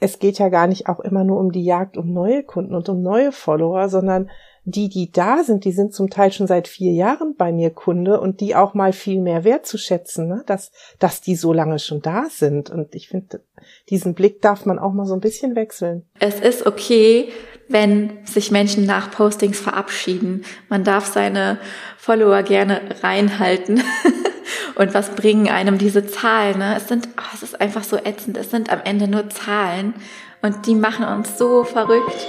es geht ja gar nicht auch immer nur um die Jagd um neue Kunden und um neue Follower, sondern die, die da sind, die sind zum Teil schon seit vier Jahren bei mir Kunde und die auch mal viel mehr wertzuschätzen, ne? dass, dass die so lange schon da sind. Und ich finde, diesen Blick darf man auch mal so ein bisschen wechseln. Es ist okay, wenn sich Menschen nach Postings verabschieden. Man darf seine Follower gerne reinhalten. Und was bringen einem diese Zahlen? Ne? Es sind, oh, es ist einfach so ätzend. Es sind am Ende nur Zahlen und die machen uns so verrückt.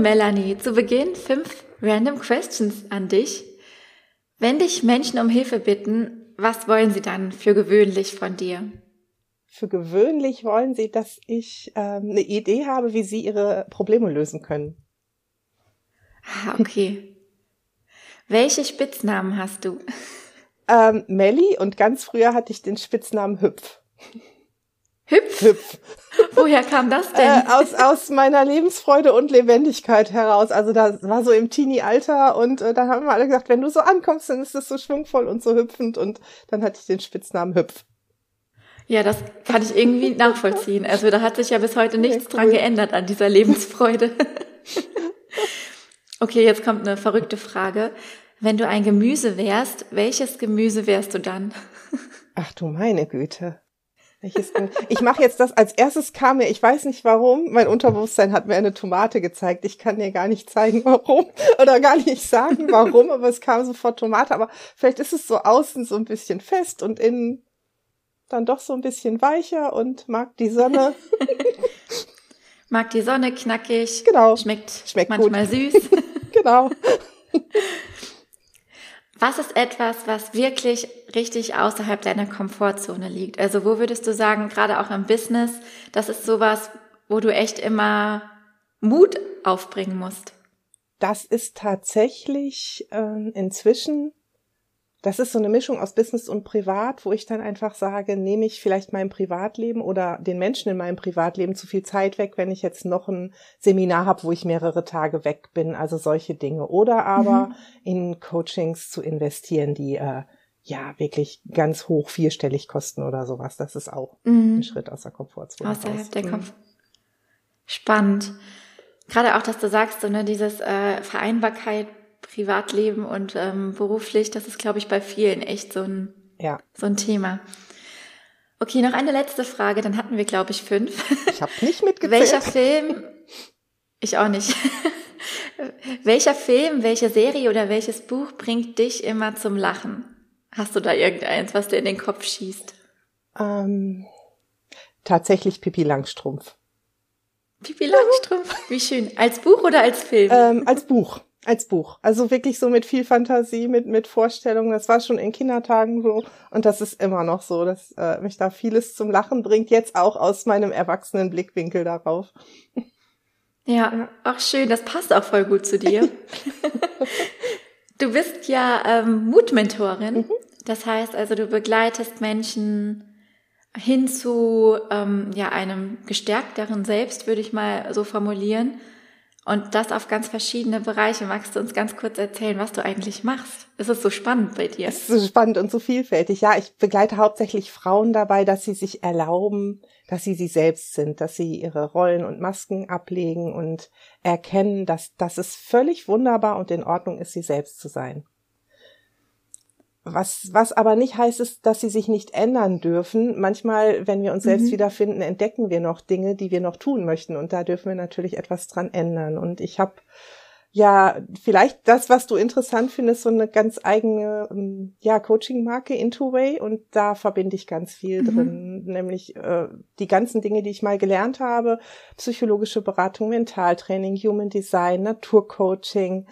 Melanie, zu Beginn fünf random questions an dich. Wenn dich Menschen um Hilfe bitten, was wollen sie dann für gewöhnlich von dir? Für gewöhnlich wollen sie, dass ich ähm, eine Idee habe, wie sie ihre Probleme lösen können. Ah, okay. Welche Spitznamen hast du? Ähm, Melli und ganz früher hatte ich den Spitznamen Hüpf. Hüpf? Hüpf. Woher kam das denn? Äh, aus, aus meiner Lebensfreude und Lebendigkeit heraus. Also da war so im Teenie-Alter und äh, da haben wir alle gesagt, wenn du so ankommst, dann ist das so schwungvoll und so hüpfend und dann hatte ich den Spitznamen Hüpf. Ja, das kann ich irgendwie nachvollziehen. Also da hat sich ja bis heute nichts okay, cool. dran geändert an dieser Lebensfreude. okay, jetzt kommt eine verrückte Frage. Wenn du ein Gemüse wärst, welches Gemüse wärst du dann? Ach du meine Güte. Welches ich mache jetzt das, als erstes kam mir, ich weiß nicht warum, mein Unterbewusstsein hat mir eine Tomate gezeigt. Ich kann dir gar nicht zeigen, warum oder gar nicht sagen, warum, aber es kam sofort Tomate. Aber vielleicht ist es so außen so ein bisschen fest und innen dann doch so ein bisschen weicher und mag die Sonne. mag die Sonne knackig. Genau. Schmeckt, Schmeckt manchmal gut. süß. genau. Was ist etwas, was wirklich richtig außerhalb deiner Komfortzone liegt? Also wo würdest du sagen, gerade auch im Business, das ist sowas, wo du echt immer Mut aufbringen musst? Das ist tatsächlich äh, inzwischen das ist so eine Mischung aus Business und Privat, wo ich dann einfach sage, nehme ich vielleicht meinem Privatleben oder den Menschen in meinem Privatleben zu viel Zeit weg, wenn ich jetzt noch ein Seminar habe, wo ich mehrere Tage weg bin, also solche Dinge. Oder aber mhm. in Coachings zu investieren, die äh, ja wirklich ganz hoch vierstellig kosten oder sowas. Das ist auch mhm. ein Schritt aus der Komfortzone. Außerhalb raus. der mhm. Komfort. Spannend. Gerade auch, dass du sagst, so ne, dieses äh, Vereinbarkeit Privatleben und ähm, beruflich, das ist, glaube ich, bei vielen echt so ein, ja. so ein Thema. Okay, noch eine letzte Frage, dann hatten wir, glaube ich, fünf. Ich habe nicht mitgezählt. Welcher Film, ich auch nicht. welcher Film, welche Serie oder welches Buch bringt dich immer zum Lachen? Hast du da irgendeins, was dir in den Kopf schießt? Ähm, tatsächlich Pippi Langstrumpf. Pippi Langstrumpf, wie schön. Als Buch oder als Film? Ähm, als Buch. Als Buch. Also wirklich so mit viel Fantasie, mit, mit Vorstellungen. Das war schon in Kindertagen so. Und das ist immer noch so, dass äh, mich da vieles zum Lachen bringt. Jetzt auch aus meinem erwachsenen Blickwinkel darauf. Ja, auch schön. Das passt auch voll gut zu dir. du bist ja ähm, Mutmentorin. Mhm. Das heißt also, du begleitest Menschen hin zu ähm, ja einem gestärkteren Selbst, würde ich mal so formulieren. Und das auf ganz verschiedene Bereiche. Magst du uns ganz kurz erzählen, was du eigentlich machst? Es ist so spannend bei dir. Es ist so spannend und so vielfältig. Ja, ich begleite hauptsächlich Frauen dabei, dass sie sich erlauben, dass sie sie selbst sind, dass sie ihre Rollen und Masken ablegen und erkennen, dass, dass es völlig wunderbar und in Ordnung ist, sie selbst zu sein. Was, was aber nicht heißt, ist, dass sie sich nicht ändern dürfen. Manchmal, wenn wir uns selbst mhm. wiederfinden, entdecken wir noch Dinge, die wir noch tun möchten. Und da dürfen wir natürlich etwas dran ändern. Und ich habe ja vielleicht das, was du interessant findest, so eine ganz eigene ähm, ja, Coaching-Marke Intoway. Und da verbinde ich ganz viel mhm. drin. Nämlich äh, die ganzen Dinge, die ich mal gelernt habe. Psychologische Beratung, Mentaltraining, Human Design, Naturcoaching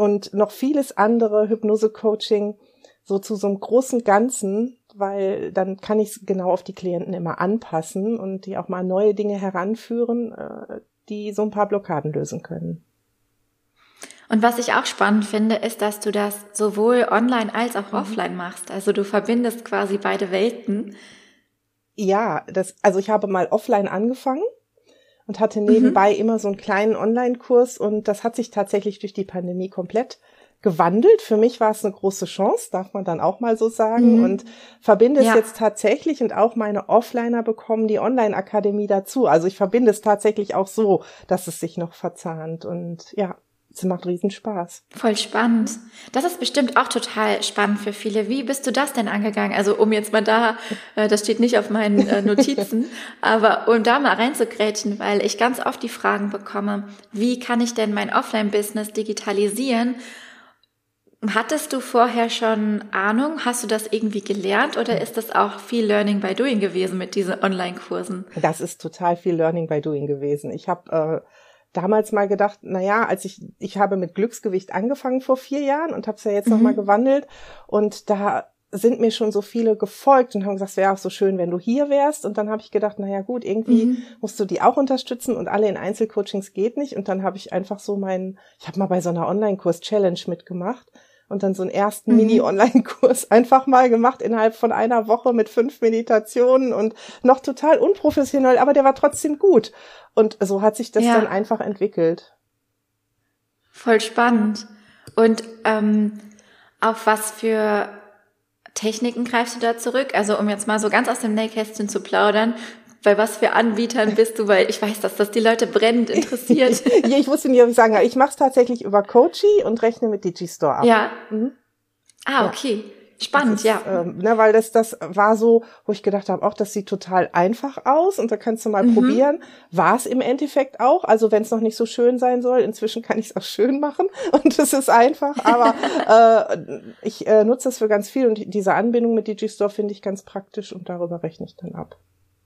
und noch vieles andere, Hypnose-Coaching so zu so einem großen Ganzen, weil dann kann ich es genau auf die Klienten immer anpassen und die auch mal neue Dinge heranführen, äh, die so ein paar Blockaden lösen können. Und was ich auch spannend finde, ist, dass du das sowohl online als auch mhm. offline machst. Also du verbindest quasi beide Welten. Ja, das, also ich habe mal offline angefangen und hatte nebenbei mhm. immer so einen kleinen Online-Kurs und das hat sich tatsächlich durch die Pandemie komplett gewandelt. Für mich war es eine große Chance, darf man dann auch mal so sagen. Mhm. Und verbinde ja. es jetzt tatsächlich und auch meine Offliner bekommen die Online-Akademie dazu. Also ich verbinde es tatsächlich auch so, dass es sich noch verzahnt. Und ja, es macht riesen Spaß. Voll spannend. Das ist bestimmt auch total spannend für viele. Wie bist du das denn angegangen? Also um jetzt mal da, äh, das steht nicht auf meinen äh, Notizen, aber um da mal reinzugrätschen, weil ich ganz oft die Fragen bekomme, wie kann ich denn mein Offline-Business digitalisieren? Hattest du vorher schon Ahnung? Hast du das irgendwie gelernt oder ist das auch viel Learning by Doing gewesen mit diesen Online-Kursen? Das ist total viel Learning by Doing gewesen. Ich habe äh, damals mal gedacht, na ja, als ich ich habe mit Glücksgewicht angefangen vor vier Jahren und habe es ja jetzt mhm. noch mal gewandelt und da sind mir schon so viele gefolgt und haben gesagt, es wäre auch so schön, wenn du hier wärst. Und dann habe ich gedacht, na ja gut, irgendwie mhm. musst du die auch unterstützen und alle in Einzelcoachings geht nicht. Und dann habe ich einfach so meinen, ich habe mal bei so einer Online-Kurs-Challenge mitgemacht und dann so einen ersten mhm. Mini-Online-Kurs einfach mal gemacht innerhalb von einer Woche mit fünf Meditationen und noch total unprofessionell, aber der war trotzdem gut. Und so hat sich das ja. dann einfach entwickelt. Voll spannend. Und ähm, auf was für Techniken greifst du da zurück? Also um jetzt mal so ganz aus dem Nähkästchen zu plaudern, bei was für Anbietern bist du? Weil ich weiß, dass das die Leute brennend interessiert. ja, ich wusste nicht, ob ich sagen Ich mache es tatsächlich über Coachy und rechne mit Digistore ab. Ja. Mhm. Ah, okay. Spannend, ist, ja. Ähm, ne, weil das, das war so, wo ich gedacht habe, auch das sieht total einfach aus und da kannst du mal mhm. probieren. War es im Endeffekt auch. Also wenn es noch nicht so schön sein soll, inzwischen kann ich es auch schön machen und es ist einfach. Aber äh, ich äh, nutze das für ganz viel und diese Anbindung mit Digistore finde ich ganz praktisch und darüber rechne ich dann ab.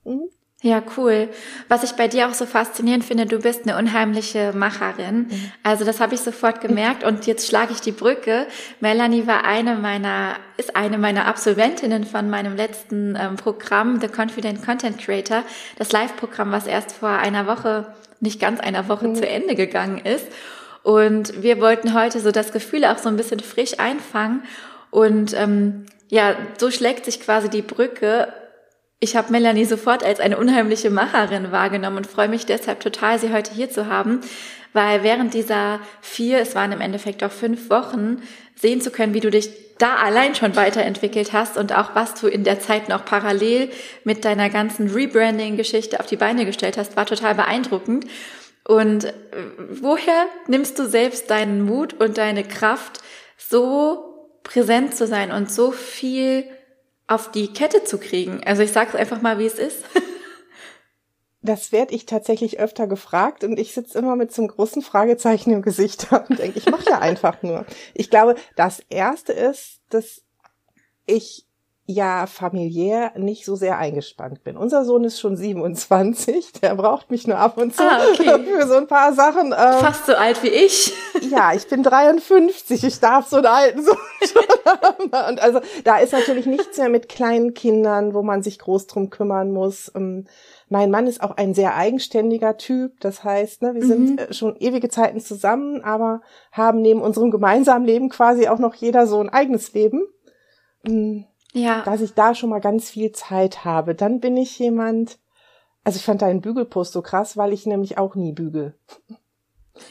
Mhm. Ja, cool. Was ich bei dir auch so faszinierend finde, du bist eine unheimliche Macherin. Mhm. Also das habe ich sofort gemerkt und jetzt schlage ich die Brücke. Melanie war eine meiner, ist eine meiner Absolventinnen von meinem letzten ähm, Programm, The Confident Content Creator, das Live-Programm, was erst vor einer Woche, nicht ganz einer Woche mhm. zu Ende gegangen ist. Und wir wollten heute so das Gefühl auch so ein bisschen frisch einfangen. Und ähm, ja, so schlägt sich quasi die Brücke ich habe Melanie sofort als eine unheimliche Macherin wahrgenommen und freue mich deshalb total, sie heute hier zu haben, weil während dieser vier, es waren im Endeffekt auch fünf Wochen, sehen zu können, wie du dich da allein schon weiterentwickelt hast und auch was du in der Zeit noch parallel mit deiner ganzen Rebranding-Geschichte auf die Beine gestellt hast, war total beeindruckend. Und äh, woher nimmst du selbst deinen Mut und deine Kraft, so präsent zu sein und so viel auf die Kette zu kriegen. Also ich sage es einfach mal, wie es ist. Das werde ich tatsächlich öfter gefragt und ich sitze immer mit so einem großen Fragezeichen im Gesicht und denke, ich mache ja einfach nur. Ich glaube, das Erste ist, dass ich ja familiär nicht so sehr eingespannt bin. Unser Sohn ist schon 27, der braucht mich nur ab und zu ah, okay. für so ein paar Sachen. Ähm, Fast so alt wie ich. Ja, ich bin 53, ich darf so einen alten Sohn schon haben. Und also da ist natürlich nichts mehr mit kleinen Kindern, wo man sich groß drum kümmern muss. Ähm, mein Mann ist auch ein sehr eigenständiger Typ. Das heißt, ne, wir mhm. sind äh, schon ewige Zeiten zusammen, aber haben neben unserem gemeinsamen Leben quasi auch noch jeder so ein eigenes Leben. Mm, ja. dass ich da schon mal ganz viel Zeit habe. Dann bin ich jemand, also ich fand deinen Bügelpost so krass, weil ich nämlich auch nie bügel.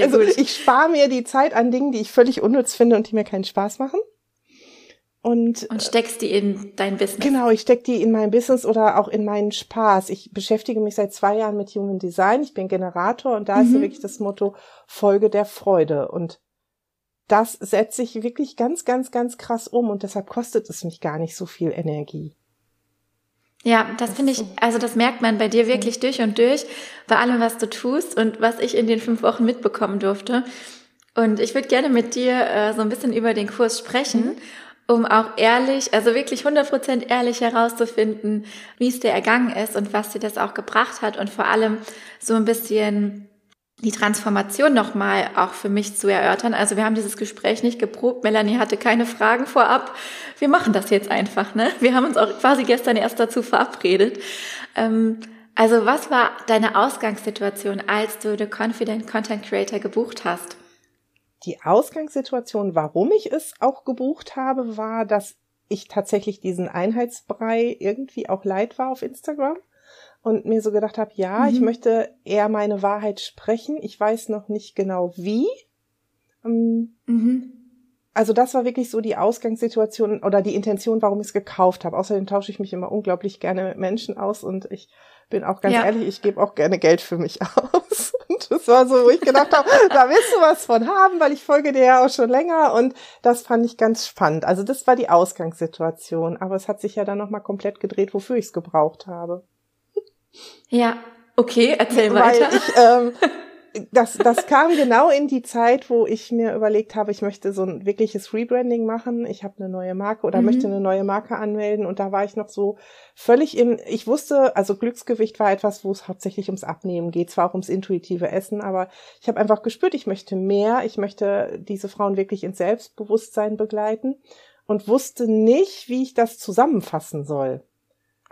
also gut. ich spare mir die Zeit an Dingen, die ich völlig unnütz finde und die mir keinen Spaß machen. Und, und steckst die in dein Business. Genau, ich steck die in mein Business oder auch in meinen Spaß. Ich beschäftige mich seit zwei Jahren mit Human Design. Ich bin Generator und da mhm. ist wirklich das Motto Folge der Freude. Und das setze ich wirklich ganz, ganz, ganz krass um und deshalb kostet es mich gar nicht so viel Energie. Ja, das, finde ich, also das merkt man bei dir wirklich durch und durch, bei allem, was du tust und was ich in den fünf Wochen mitbekommen durfte. Und ich würde gerne mit dir äh, so ein bisschen über den Kurs sprechen, mhm. um auch ehrlich, also wirklich 100% ehrlich herauszufinden, wie es dir ergangen ist und was dir das auch gebracht hat und vor allem so ein bisschen die Transformation nochmal auch für mich zu erörtern. Also wir haben dieses Gespräch nicht geprobt. Melanie hatte keine Fragen vorab. Wir machen das jetzt einfach. Ne? Wir haben uns auch quasi gestern erst dazu verabredet. Ähm, also was war deine Ausgangssituation, als du The Confident Content Creator gebucht hast? die Ausgangssituation, warum ich es auch gebucht habe, war, dass ich tatsächlich diesen Einheitsbrei irgendwie auch leid war auf Instagram und mir so gedacht habe, ja, mhm. ich möchte eher meine Wahrheit sprechen. Ich weiß noch nicht genau wie. Ähm, mhm. Also das war wirklich so die Ausgangssituation oder die Intention, warum ich es gekauft habe. Außerdem tausche ich mich immer unglaublich gerne mit Menschen aus und ich bin auch ganz ja. ehrlich, ich gebe auch gerne Geld für mich aus. Und das war so, wo ich gedacht habe, da willst du was von haben, weil ich folge dir ja auch schon länger und das fand ich ganz spannend. Also das war die Ausgangssituation, aber es hat sich ja dann nochmal komplett gedreht, wofür ich es gebraucht habe. Ja, okay, erzähl weil weiter. Ich, ähm, das, das kam genau in die Zeit, wo ich mir überlegt habe, ich möchte so ein wirkliches Rebranding machen. Ich habe eine neue Marke oder mhm. möchte eine neue Marke anmelden. Und da war ich noch so völlig im, ich wusste, also Glücksgewicht war etwas, wo es hauptsächlich ums Abnehmen geht, zwar auch ums intuitive Essen, aber ich habe einfach gespürt, ich möchte mehr, ich möchte diese Frauen wirklich ins Selbstbewusstsein begleiten und wusste nicht, wie ich das zusammenfassen soll.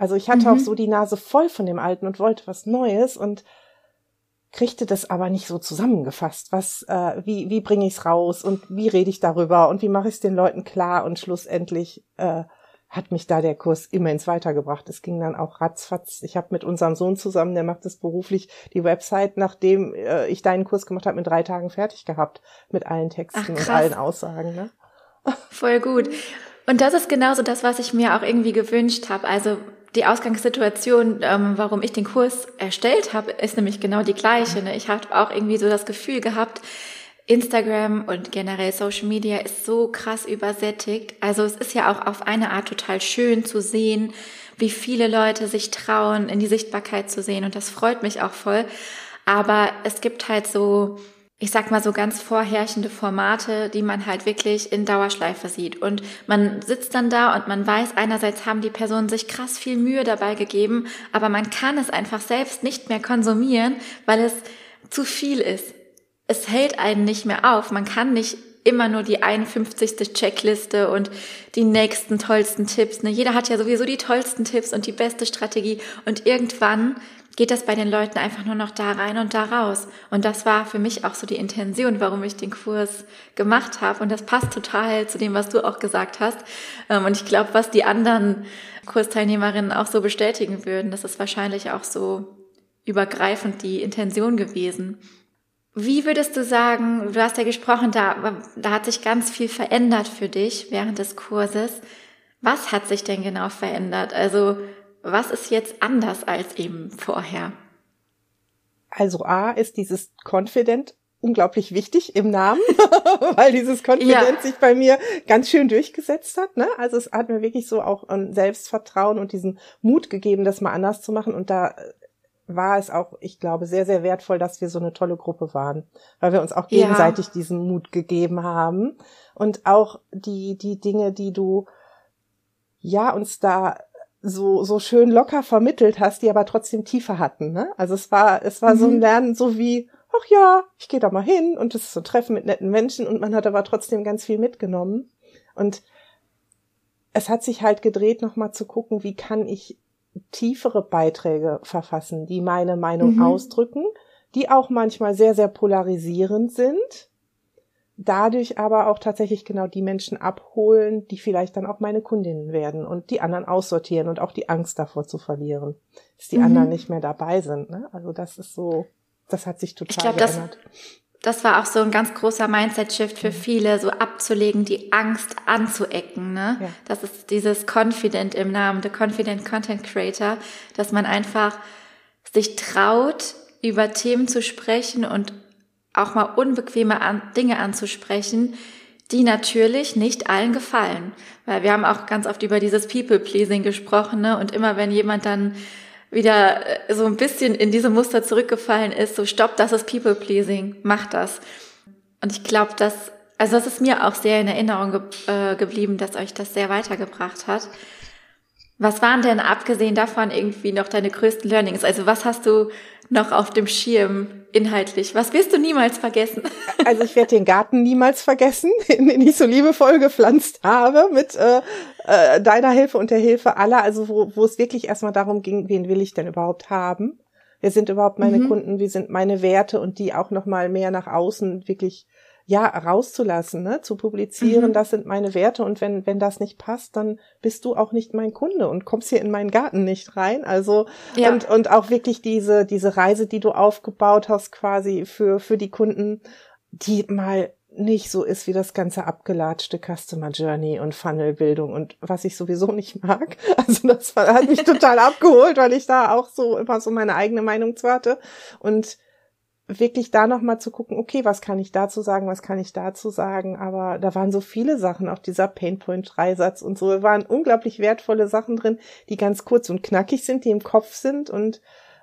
Also ich hatte mhm. auch so die Nase voll von dem Alten und wollte was Neues und kriegte das aber nicht so zusammengefasst. Was, äh, wie, wie bringe ich es raus und wie rede ich darüber und wie mache ich es den Leuten klar und schlussendlich äh, hat mich da der Kurs immens weitergebracht. Es ging dann auch ratzfatz. Ich habe mit unserem Sohn zusammen, der macht das beruflich, die Website, nachdem äh, ich deinen Kurs gemacht habe, in drei Tagen fertig gehabt mit allen Texten Ach, und allen Aussagen. Ne? Voll gut. Und das ist genauso das, was ich mir auch irgendwie gewünscht habe. Also die Ausgangssituation, ähm, warum ich den Kurs erstellt habe, ist nämlich genau die gleiche. Ne? Ich habe auch irgendwie so das Gefühl gehabt, Instagram und generell Social Media ist so krass übersättigt. Also es ist ja auch auf eine Art total schön zu sehen, wie viele Leute sich trauen, in die Sichtbarkeit zu sehen. Und das freut mich auch voll. Aber es gibt halt so ich sag mal so ganz vorherrschende Formate, die man halt wirklich in Dauerschleife sieht. Und man sitzt dann da und man weiß, einerseits haben die Personen sich krass viel Mühe dabei gegeben, aber man kann es einfach selbst nicht mehr konsumieren, weil es zu viel ist. Es hält einen nicht mehr auf. Man kann nicht immer nur die 51. Checkliste und die nächsten tollsten Tipps. Ne? Jeder hat ja sowieso die tollsten Tipps und die beste Strategie. Und irgendwann geht das bei den Leuten einfach nur noch da rein und da raus. Und das war für mich auch so die Intention, warum ich den Kurs gemacht habe. Und das passt total zu dem, was du auch gesagt hast. Ähm, und ich glaube, was die anderen Kursteilnehmerinnen auch so bestätigen würden, das ist wahrscheinlich auch so übergreifend die Intention gewesen. Wie würdest du sagen, du hast ja gesprochen, da, da hat sich ganz viel verändert für dich während des Kurses. Was hat sich denn genau verändert? Also was ist jetzt anders als eben vorher? Also A ist dieses Confident unglaublich wichtig im Namen, weil dieses Confident ja. sich bei mir ganz schön durchgesetzt hat. Ne? Also es hat mir wirklich so auch ein Selbstvertrauen und diesen Mut gegeben, das mal anders zu machen. Und da war es auch, ich glaube, sehr, sehr wertvoll, dass wir so eine tolle Gruppe waren, weil wir uns auch gegenseitig ja. diesen Mut gegeben haben und auch die, die Dinge, die du ja uns da so, so schön locker vermittelt hast, die aber trotzdem tiefer hatten. Ne? Also es war, es war mhm. so ein mhm. Lernen, so wie, ach ja, ich gehe da mal hin und es ist so ein Treffen mit netten Menschen und man hat aber trotzdem ganz viel mitgenommen. Und es hat sich halt gedreht, nochmal zu gucken, wie kann ich tiefere Beiträge verfassen, die meine Meinung mhm. ausdrücken, die auch manchmal sehr, sehr polarisierend sind dadurch aber auch tatsächlich genau die Menschen abholen, die vielleicht dann auch meine Kundinnen werden und die anderen aussortieren und auch die Angst davor zu verlieren, dass die mhm. anderen nicht mehr dabei sind. Ne? Also das ist so, das hat sich total ich glaub, geändert. Das, das war auch so ein ganz großer Mindset-Shift für mhm. viele, so abzulegen, die Angst anzuecken. Ne? Ja. Das ist dieses Confident im Namen, the Confident Content Creator, dass man einfach sich traut, über Themen zu sprechen und auch mal unbequeme Dinge anzusprechen, die natürlich nicht allen gefallen. Weil wir haben auch ganz oft über dieses People-Pleasing gesprochen, ne? Und immer wenn jemand dann wieder äh, so ein bisschen in diese Muster zurückgefallen ist, so stopp, das ist People-Pleasing, mach das. Und ich glaube, dass, also das ist mir auch sehr in Erinnerung ge äh, geblieben, dass euch das sehr weitergebracht hat. Was waren denn abgesehen davon irgendwie noch deine größten Learnings? Also was hast du noch auf dem Schirm inhaltlich? Was wirst du niemals vergessen? Also ich werde den Garten niemals vergessen, den ich so liebevoll gepflanzt habe mit äh, äh, deiner Hilfe und der Hilfe aller. Also wo, wo es wirklich erstmal darum ging, wen will ich denn überhaupt haben? Wer sind überhaupt meine mhm. Kunden? Wie sind meine Werte und die auch noch mal mehr nach außen wirklich ja, rauszulassen, ne? zu publizieren, mhm. das sind meine Werte und wenn, wenn das nicht passt, dann bist du auch nicht mein Kunde und kommst hier in meinen Garten nicht rein. Also, ja. und, und auch wirklich diese, diese Reise, die du aufgebaut hast, quasi für, für die Kunden, die mal nicht so ist wie das ganze abgelatschte Customer Journey und Funnelbildung und was ich sowieso nicht mag. Also das hat mich total abgeholt, weil ich da auch so immer so meine eigene Meinung zu hatte und wirklich da nochmal zu gucken, okay, was kann ich dazu sagen, was kann ich dazu sagen, aber da waren so viele Sachen, auch dieser Painpoint-Dreisatz und so, da waren unglaublich wertvolle Sachen drin, die ganz kurz und knackig sind, die im Kopf sind und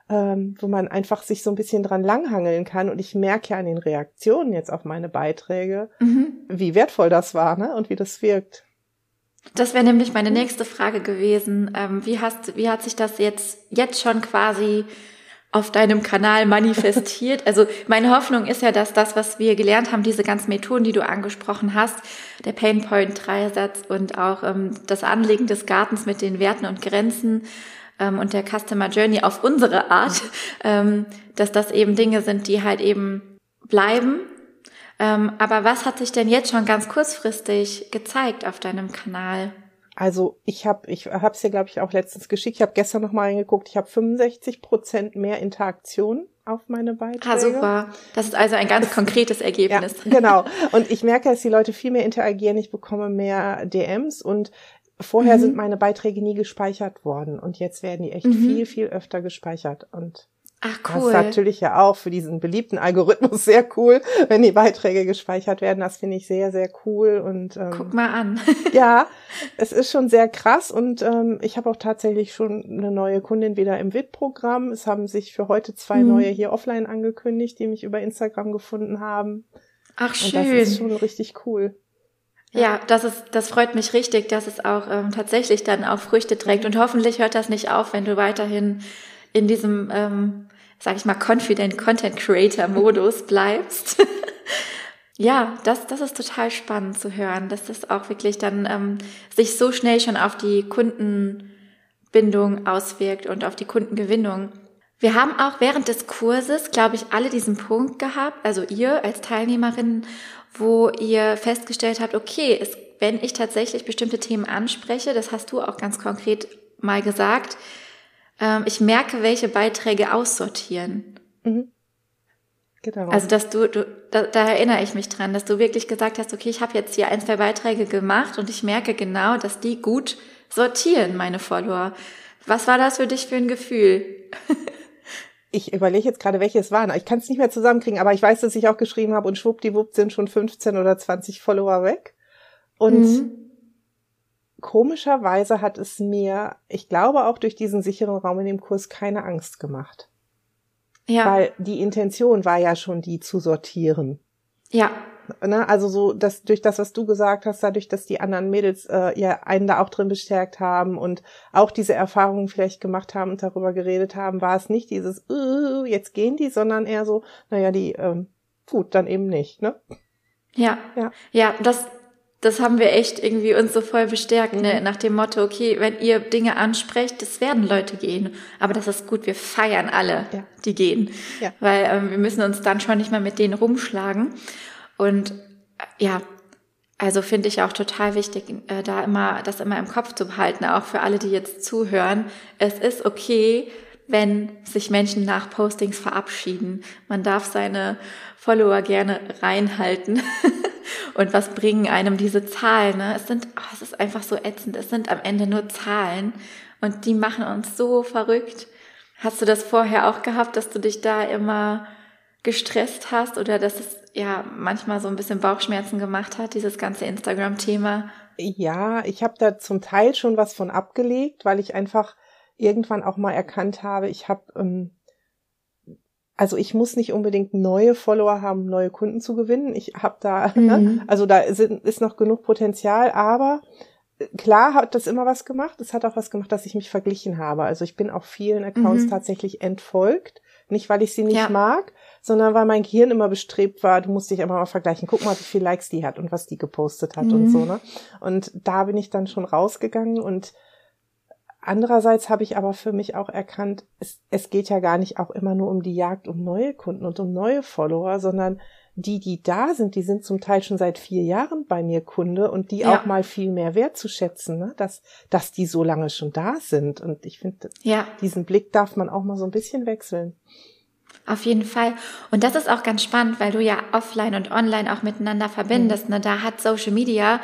ähm, wo man einfach sich so ein bisschen dran langhangeln kann und ich merke ja an den Reaktionen jetzt auf meine Beiträge, mhm. wie wertvoll das war ne? und wie das wirkt. Das wäre nämlich meine nächste Frage gewesen. Ähm, wie hast, wie hat sich das jetzt, jetzt schon quasi auf deinem Kanal manifestiert. Also meine Hoffnung ist ja, dass das, was wir gelernt haben, diese ganzen Methoden, die du angesprochen hast, der Painpoint-Dreiersatz und auch ähm, das Anlegen des Gartens mit den Werten und Grenzen ähm, und der Customer Journey auf unsere Art, ähm, dass das eben Dinge sind, die halt eben bleiben. Ähm, aber was hat sich denn jetzt schon ganz kurzfristig gezeigt auf deinem Kanal? Also ich habe, ich habe es dir glaube ich auch letztens geschickt. Ich habe gestern noch mal reingeguckt. Ich habe 65 Prozent mehr Interaktion auf meine Beiträge. Ah, super. Das ist also ein ganz konkretes Ergebnis. Ja, genau. Und ich merke, dass die Leute viel mehr interagieren. Ich bekomme mehr DMs und vorher mhm. sind meine Beiträge nie gespeichert worden und jetzt werden die echt mhm. viel, viel öfter gespeichert und Ach cool. Das ist natürlich ja auch für diesen beliebten Algorithmus sehr cool, wenn die Beiträge gespeichert werden. Das finde ich sehr, sehr cool. Und ähm, guck mal an. ja, es ist schon sehr krass und ähm, ich habe auch tatsächlich schon eine neue Kundin wieder im WIT-Programm. Es haben sich für heute zwei mhm. neue hier offline angekündigt, die mich über Instagram gefunden haben. Ach schön. Und das ist schon richtig cool. Ja, ja das ist, das freut mich richtig, dass es auch ähm, tatsächlich dann auch Früchte trägt. Und hoffentlich hört das nicht auf, wenn du weiterhin in diesem, ähm, sag ich mal, Confident Content Creator Modus bleibst. ja, das, das ist total spannend zu hören, dass das auch wirklich dann ähm, sich so schnell schon auf die Kundenbindung auswirkt und auf die Kundengewinnung. Wir haben auch während des Kurses, glaube ich, alle diesen Punkt gehabt, also ihr als Teilnehmerinnen, wo ihr festgestellt habt, okay, es, wenn ich tatsächlich bestimmte Themen anspreche, das hast du auch ganz konkret mal gesagt, ähm, ich merke, welche Beiträge aussortieren. Mhm. Genau. Also, dass du, du da, da erinnere ich mich dran, dass du wirklich gesagt hast, okay, ich habe jetzt hier ein, zwei Beiträge gemacht und ich merke genau, dass die gut sortieren, meine Follower. Was war das für dich für ein Gefühl? ich überlege jetzt gerade, welche es waren. Ich kann es nicht mehr zusammenkriegen, aber ich weiß, dass ich auch geschrieben habe und schwuppdiwupp sind schon 15 oder 20 Follower weg. Und mhm komischerweise hat es mir, ich glaube auch durch diesen sicheren Raum in dem Kurs, keine Angst gemacht. Ja. Weil die Intention war ja schon die zu sortieren. Ja. Ne, also so, dass durch das, was du gesagt hast, dadurch, dass die anderen Mädels äh, ja einen da auch drin bestärkt haben und auch diese Erfahrungen vielleicht gemacht haben und darüber geredet haben, war es nicht dieses, uh, jetzt gehen die, sondern eher so, naja, die, ähm, gut, dann eben nicht, ne? Ja. Ja, ja das, das haben wir echt irgendwie uns so voll bestärkt, ne? Mhm. nach dem Motto, okay, wenn ihr Dinge ansprecht, es werden Leute gehen, aber das ist gut, wir feiern alle, ja. die gehen, ja. weil ähm, wir müssen uns dann schon nicht mehr mit denen rumschlagen und äh, ja, also finde ich auch total wichtig, äh, da immer das immer im Kopf zu behalten, auch für alle, die jetzt zuhören. Es ist okay, wenn sich Menschen nach Postings verabschieden. Man darf seine Follower gerne reinhalten. Und was bringen einem diese Zahlen? Ne? Es sind, oh, es ist einfach so ätzend. Es sind am Ende nur Zahlen und die machen uns so verrückt. Hast du das vorher auch gehabt, dass du dich da immer gestresst hast oder dass es ja manchmal so ein bisschen Bauchschmerzen gemacht hat, dieses ganze Instagram-Thema? Ja, ich habe da zum Teil schon was von abgelegt, weil ich einfach irgendwann auch mal erkannt habe, ich habe ähm, also ich muss nicht unbedingt neue Follower haben, neue Kunden zu gewinnen. Ich habe da, ne, mhm. ne? also da sind, ist noch genug Potenzial, aber äh, klar hat das immer was gemacht. Es hat auch was gemacht, dass ich mich verglichen habe. Also ich bin auch vielen Accounts mhm. tatsächlich entfolgt. Nicht, weil ich sie nicht ja. mag, sondern weil mein Gehirn immer bestrebt war, du musst dich immer mal vergleichen. Guck mal, wie viele Likes die hat und was die gepostet hat mhm. und so, ne? Und da bin ich dann schon rausgegangen und Andererseits habe ich aber für mich auch erkannt, es, es geht ja gar nicht auch immer nur um die Jagd um neue Kunden und um neue Follower, sondern die, die da sind, die sind zum Teil schon seit vier Jahren bei mir Kunde und die ja. auch mal viel mehr wertzuschätzen, ne? dass, dass die so lange schon da sind. Und ich finde, ja. diesen Blick darf man auch mal so ein bisschen wechseln. Auf jeden Fall. Und das ist auch ganz spannend, weil du ja offline und online auch miteinander verbindest. Mhm. Ne? Da hat Social Media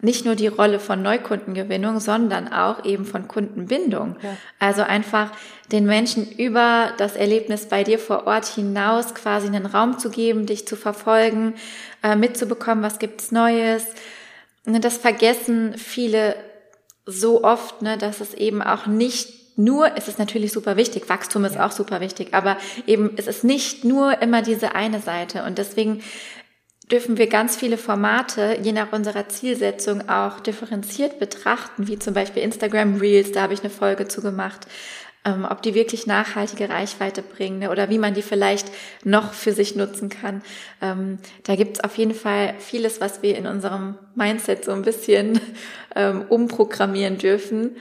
nicht nur die Rolle von Neukundengewinnung, sondern auch eben von Kundenbindung. Ja. Also einfach den Menschen über das Erlebnis bei dir vor Ort hinaus quasi einen Raum zu geben, dich zu verfolgen, äh, mitzubekommen, was gibt's Neues. Ne, das vergessen viele so oft, ne, dass es eben auch nicht nur, es ist natürlich super wichtig, Wachstum ist ja. auch super wichtig, aber eben es ist nicht nur immer diese eine Seite und deswegen dürfen wir ganz viele Formate, je nach unserer Zielsetzung, auch differenziert betrachten, wie zum Beispiel Instagram Reels, da habe ich eine Folge zu gemacht, ähm, ob die wirklich nachhaltige Reichweite bringen ne, oder wie man die vielleicht noch für sich nutzen kann. Ähm, da gibt es auf jeden Fall vieles, was wir in unserem Mindset so ein bisschen ähm, umprogrammieren dürfen,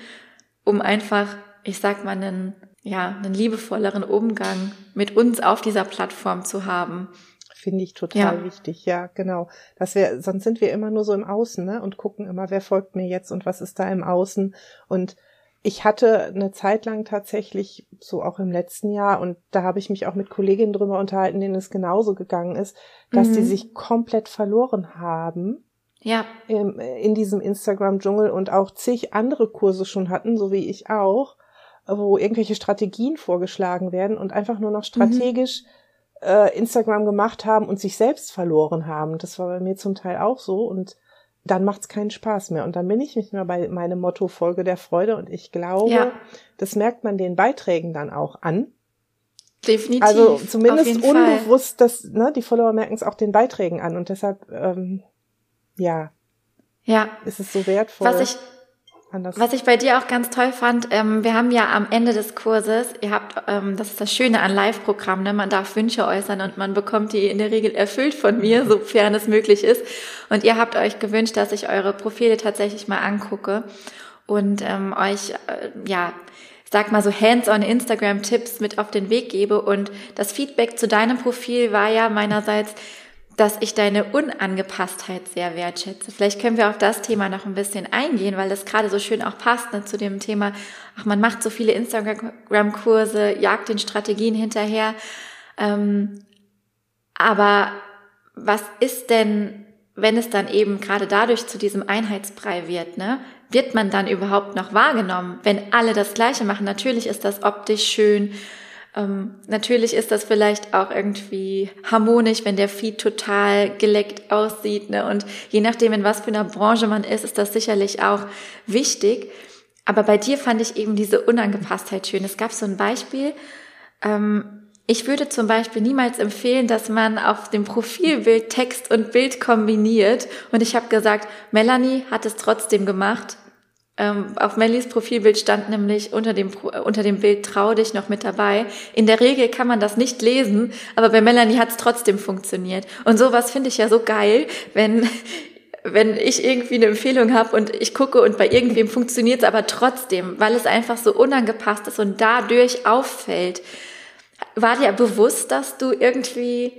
um einfach, ich sag mal, einen, ja, einen liebevolleren Umgang mit uns auf dieser Plattform zu haben finde ich total ja. wichtig. Ja, genau. Dass wir, sonst sind wir immer nur so im Außen, ne? Und gucken immer, wer folgt mir jetzt und was ist da im Außen. Und ich hatte eine Zeit lang tatsächlich, so auch im letzten Jahr, und da habe ich mich auch mit Kolleginnen drüber unterhalten, denen es genauso gegangen ist, dass mhm. die sich komplett verloren haben. Ja. In, in diesem Instagram-Dschungel und auch zig andere Kurse schon hatten, so wie ich auch, wo irgendwelche Strategien vorgeschlagen werden und einfach nur noch mhm. strategisch mhm äh, Instagram gemacht haben und sich selbst verloren haben. Das war bei mir zum Teil auch so und dann macht's keinen Spaß mehr. Und dann bin ich nicht mehr bei meinem Motto Folge der Freude und ich glaube, ja. das merkt man den Beiträgen dann auch an. Definitiv. Also zumindest unbewusst, dass ne, die Follower merken es auch den Beiträgen an und deshalb ähm, ja, ja, ist es so wertvoll. Was ich anders. Was ich bei dir auch ganz toll fand, ähm, wir haben ja am Ende des Kurses, ihr habt, ähm, das ist das Schöne an Live-Programmen, ne? man darf Wünsche äußern und man bekommt die in der Regel erfüllt von mir, sofern es möglich ist. Und ihr habt euch gewünscht, dass ich eure Profile tatsächlich mal angucke und ähm, euch, äh, ja, sag mal so hands-on Instagram-Tipps mit auf den Weg gebe. Und das Feedback zu deinem Profil war ja meinerseits, dass ich deine Unangepasstheit sehr wertschätze. Vielleicht können wir auf das Thema noch ein bisschen eingehen, weil das gerade so schön auch passt ne, zu dem Thema, ach, man macht so viele Instagram-Kurse, jagt den Strategien hinterher. Ähm, aber was ist denn, wenn es dann eben gerade dadurch zu diesem Einheitsbrei wird, ne? Wird man dann überhaupt noch wahrgenommen, wenn alle das Gleiche machen? Natürlich ist das optisch schön, ähm, natürlich ist das vielleicht auch irgendwie harmonisch, wenn der Feed total geleckt aussieht. Ne? Und je nachdem, in was für einer Branche man ist, ist das sicherlich auch wichtig. Aber bei dir fand ich eben diese Unangepasstheit schön. Es gab so ein Beispiel. Ähm, ich würde zum Beispiel niemals empfehlen, dass man auf dem Profilbild Text und Bild kombiniert. Und ich habe gesagt, Melanie hat es trotzdem gemacht. Ähm, auf Mellys Profilbild stand nämlich unter dem, unter dem Bild Trau dich noch mit dabei. In der Regel kann man das nicht lesen, aber bei Melanie hat es trotzdem funktioniert. Und sowas finde ich ja so geil, wenn wenn ich irgendwie eine Empfehlung habe und ich gucke und bei irgendwem funktioniert es aber trotzdem, weil es einfach so unangepasst ist und dadurch auffällt. War dir bewusst, dass du irgendwie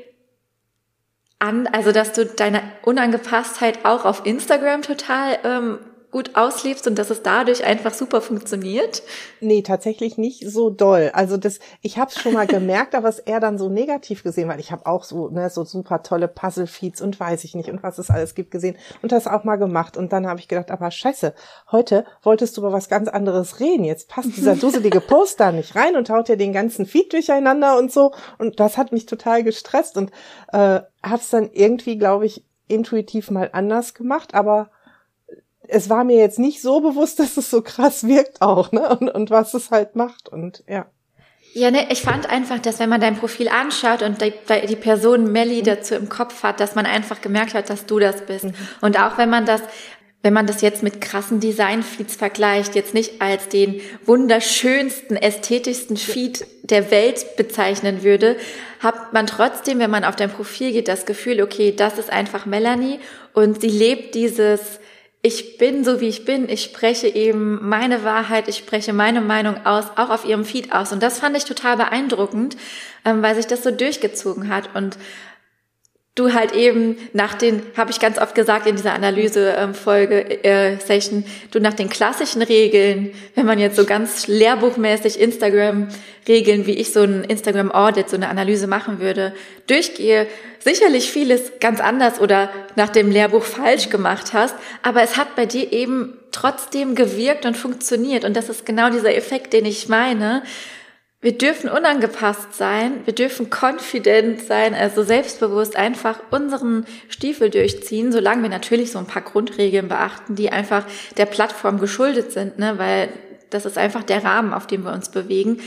an, also dass du deine Unangepasstheit auch auf Instagram total ähm, gut auslebst und dass es dadurch einfach super funktioniert? Nee, tatsächlich nicht so doll. Also das, ich habe es schon mal gemerkt, aber es eher dann so negativ gesehen, weil ich habe auch so, ne, so super tolle Puzzle-Feeds und weiß ich nicht und was es alles gibt gesehen und das auch mal gemacht. Und dann habe ich gedacht, aber scheiße, heute wolltest du über was ganz anderes reden. Jetzt passt dieser dusselige Post da nicht rein und haut ja den ganzen Feed durcheinander und so. Und das hat mich total gestresst und äh, habe es dann irgendwie, glaube ich, intuitiv mal anders gemacht, aber es war mir jetzt nicht so bewusst, dass es so krass wirkt auch, ne? Und, und was es halt macht und ja. Ja, ne, ich fand einfach, dass wenn man dein Profil anschaut und die, die Person Melly mhm. dazu im Kopf hat, dass man einfach gemerkt hat, dass du das bist. Mhm. Und auch wenn man das, wenn man das jetzt mit krassen Design-Feeds vergleicht, jetzt nicht als den wunderschönsten, ästhetischsten Feed der Welt bezeichnen würde, hat man trotzdem, wenn man auf dein Profil geht, das Gefühl, okay, das ist einfach Melanie und sie lebt dieses ich bin so wie ich bin, ich spreche eben meine Wahrheit, ich spreche meine Meinung aus, auch auf ihrem Feed aus. Und das fand ich total beeindruckend, ähm, weil sich das so durchgezogen hat. Und du halt eben nach den, habe ich ganz oft gesagt in dieser Analyse-Folge, äh, Session, du nach den klassischen Regeln, wenn man jetzt so ganz lehrbuchmäßig Instagram-Regeln, wie ich so ein Instagram-Audit, so eine Analyse machen würde, durchgehe, sicherlich vieles ganz anders oder nach dem Lehrbuch falsch gemacht hast, aber es hat bei dir eben trotzdem gewirkt und funktioniert. Und das ist genau dieser Effekt, den ich meine wir dürfen unangepasst sein, wir dürfen confident sein, also selbstbewusst einfach unseren Stiefel durchziehen, solange wir natürlich so ein paar Grundregeln beachten, die einfach der Plattform geschuldet sind, ne, weil das ist einfach der Rahmen, auf dem wir uns bewegen.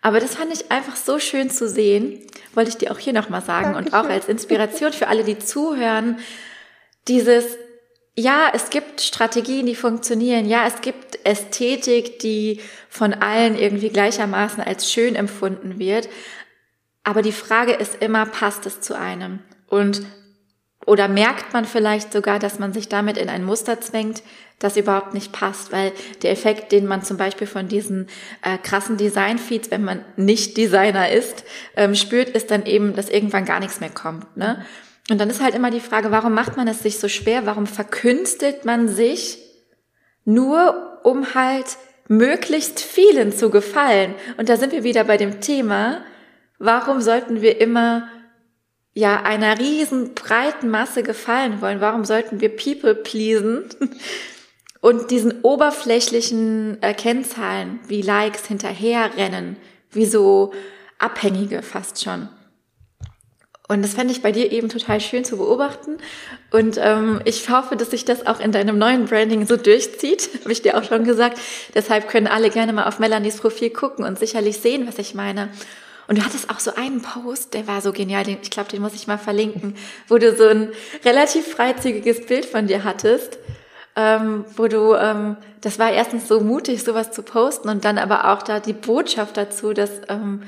Aber das fand ich einfach so schön zu sehen, wollte ich dir auch hier nochmal sagen Dankeschön. und auch als Inspiration für alle, die zuhören, dieses ja, es gibt Strategien, die funktionieren. Ja, es gibt Ästhetik, die von allen irgendwie gleichermaßen als schön empfunden wird. Aber die Frage ist immer, passt es zu einem? Und oder merkt man vielleicht sogar, dass man sich damit in ein Muster zwängt, das überhaupt nicht passt, weil der Effekt, den man zum Beispiel von diesen äh, krassen Design-Feeds, wenn man nicht Designer ist, ähm, spürt, ist dann eben, dass irgendwann gar nichts mehr kommt. Ne? Und dann ist halt immer die Frage, warum macht man es sich so schwer? Warum verkünstelt man sich nur, um halt möglichst vielen zu gefallen? Und da sind wir wieder bei dem Thema, warum sollten wir immer ja einer riesen breiten Masse gefallen wollen? Warum sollten wir People pleasen und diesen oberflächlichen äh, Kennzahlen wie Likes hinterherrennen, wie so Abhängige fast schon? Und das fände ich bei dir eben total schön zu beobachten. Und ähm, ich hoffe, dass sich das auch in deinem neuen Branding so durchzieht, habe ich dir auch schon gesagt. Deshalb können alle gerne mal auf Melanies Profil gucken und sicherlich sehen, was ich meine. Und du hattest auch so einen Post, der war so genial, den, ich glaube, den muss ich mal verlinken, wo du so ein relativ freizügiges Bild von dir hattest, ähm, wo du, ähm, das war erstens so mutig, sowas zu posten und dann aber auch da die Botschaft dazu, dass ähm,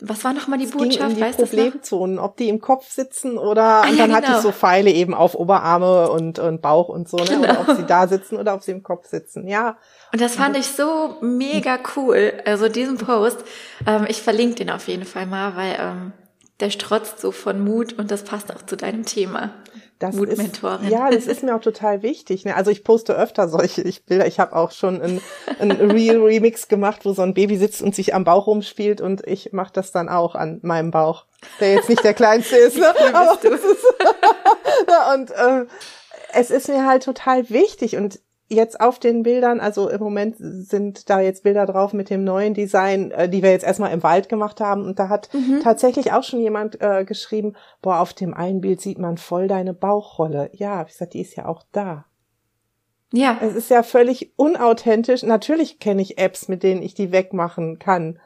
was war nochmal die es Botschaft? Ging um die Problemzonen, ob die im Kopf sitzen oder ah, und dann ja, genau. hatte ich so Pfeile eben auf Oberarme und, und Bauch und so, ne? Genau. Oder ob sie da sitzen oder ob sie im Kopf sitzen. Ja. Und das fand ich so mega cool. Also diesen Post, ähm, ich verlinke den auf jeden Fall mal, weil ähm, der strotzt so von Mut und das passt auch zu deinem Thema. Das ist, ja, das ist mir auch total wichtig. Ne? Also ich poste öfter solche ich Bilder. Ich habe auch schon ein, ein Real Remix gemacht, wo so ein Baby sitzt und sich am Bauch rumspielt und ich mache das dann auch an meinem Bauch, der jetzt nicht der kleinste ist. Ne? Aber ist, und äh, es ist mir halt total wichtig und jetzt auf den Bildern, also im Moment sind da jetzt Bilder drauf mit dem neuen Design, äh, die wir jetzt erstmal im Wald gemacht haben. Und da hat mhm. tatsächlich auch schon jemand äh, geschrieben, boah, auf dem einen Bild sieht man voll deine Bauchrolle. Ja, ich gesagt, die ist ja auch da. Ja. Es ist ja völlig unauthentisch. Natürlich kenne ich Apps, mit denen ich die wegmachen kann.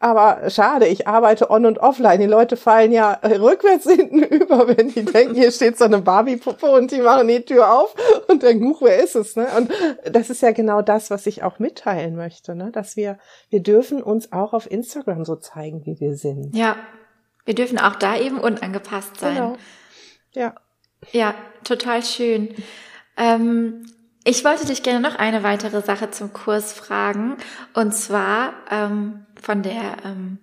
Aber schade, ich arbeite on und offline. Die Leute fallen ja rückwärts hinten über, wenn die denken, hier steht so eine Barbie-Puppe und die machen die Tür auf und denken, huch, wer ist es? Ne? Und das ist ja genau das, was ich auch mitteilen möchte, ne? dass wir, wir dürfen uns auch auf Instagram so zeigen, wie wir sind. Ja, wir dürfen auch da eben unangepasst sein. Genau. Ja. Ja, total schön. Ähm, ich wollte dich gerne noch eine weitere Sache zum Kurs fragen. Und zwar ähm, von der, ähm,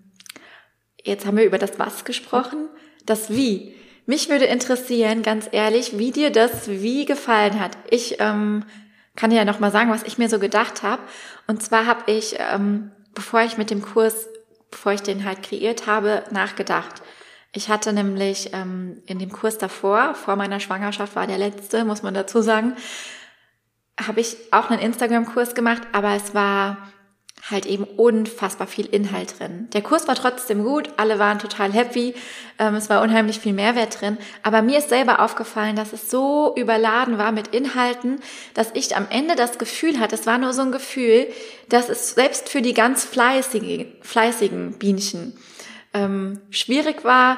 jetzt haben wir über das Was gesprochen, das Wie. Mich würde interessieren, ganz ehrlich, wie dir das Wie gefallen hat. Ich ähm, kann dir ja noch mal sagen, was ich mir so gedacht habe. Und zwar habe ich, ähm, bevor ich mit dem Kurs, bevor ich den halt kreiert habe, nachgedacht. Ich hatte nämlich ähm, in dem Kurs davor, vor meiner Schwangerschaft war der letzte, muss man dazu sagen, habe ich auch einen Instagram-Kurs gemacht, aber es war halt eben unfassbar viel Inhalt drin. Der Kurs war trotzdem gut, alle waren total happy, ähm, es war unheimlich viel Mehrwert drin, aber mir ist selber aufgefallen, dass es so überladen war mit Inhalten, dass ich am Ende das Gefühl hatte, es war nur so ein Gefühl, dass es selbst für die ganz fleißigen, fleißigen Bienchen ähm, schwierig war,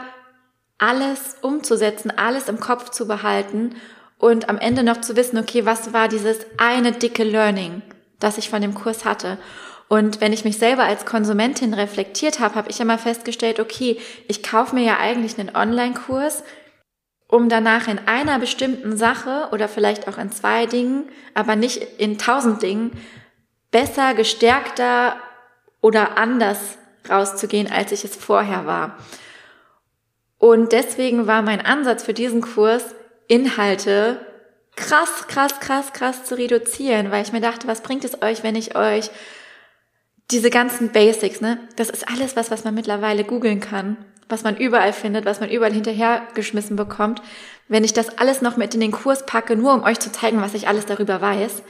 alles umzusetzen, alles im Kopf zu behalten und am Ende noch zu wissen, okay, was war dieses eine dicke Learning, das ich von dem Kurs hatte. Und wenn ich mich selber als Konsumentin reflektiert habe, habe ich immer festgestellt, okay, ich kaufe mir ja eigentlich einen Online-Kurs, um danach in einer bestimmten Sache oder vielleicht auch in zwei Dingen, aber nicht in tausend Dingen, besser, gestärkter oder anders rauszugehen, als ich es vorher war. Und deswegen war mein Ansatz für diesen Kurs, Inhalte krass, krass, krass, krass zu reduzieren, weil ich mir dachte, was bringt es euch, wenn ich euch diese ganzen Basics, ne? Das ist alles was, was man mittlerweile googeln kann, was man überall findet, was man überall hinterhergeschmissen bekommt. Wenn ich das alles noch mit in den Kurs packe, nur um euch zu zeigen, was ich alles darüber weiß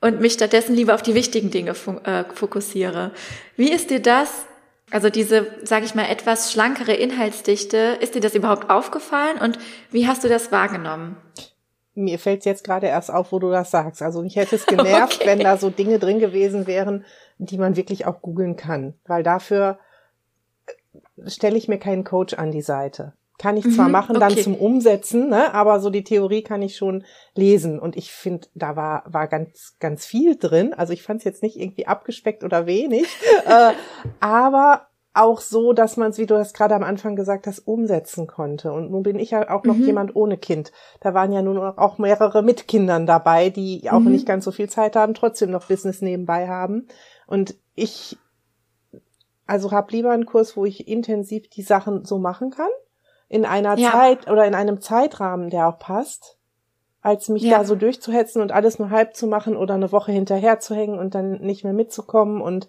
und mich stattdessen lieber auf die wichtigen Dinge äh, fokussiere. Wie ist dir das? Also diese, sage ich mal, etwas schlankere Inhaltsdichte, ist dir das überhaupt aufgefallen und wie hast du das wahrgenommen? Mir fällt jetzt gerade erst auf, wo du das sagst. Also mich hätte es genervt, okay. wenn da so Dinge drin gewesen wären, die man wirklich auch googeln kann, weil dafür äh, stelle ich mir keinen Coach an die Seite. Kann ich zwar mhm, machen okay. dann zum Umsetzen, ne, aber so die Theorie kann ich schon lesen. Und ich finde, da war, war ganz, ganz viel drin. Also ich fand es jetzt nicht irgendwie abgespeckt oder wenig, äh, aber auch so, dass man es, wie du das gerade am Anfang gesagt hast, umsetzen konnte. Und nun bin ich ja auch noch mhm. jemand ohne Kind. Da waren ja nun auch mehrere mit Kindern dabei, die auch mhm. nicht ganz so viel Zeit haben, trotzdem noch Business nebenbei haben. Und ich, also habe lieber einen Kurs, wo ich intensiv die Sachen so machen kann in einer ja. Zeit oder in einem Zeitrahmen, der auch passt, als mich ja. da so durchzuhetzen und alles nur halb zu machen oder eine Woche hinterher zu hängen und dann nicht mehr mitzukommen und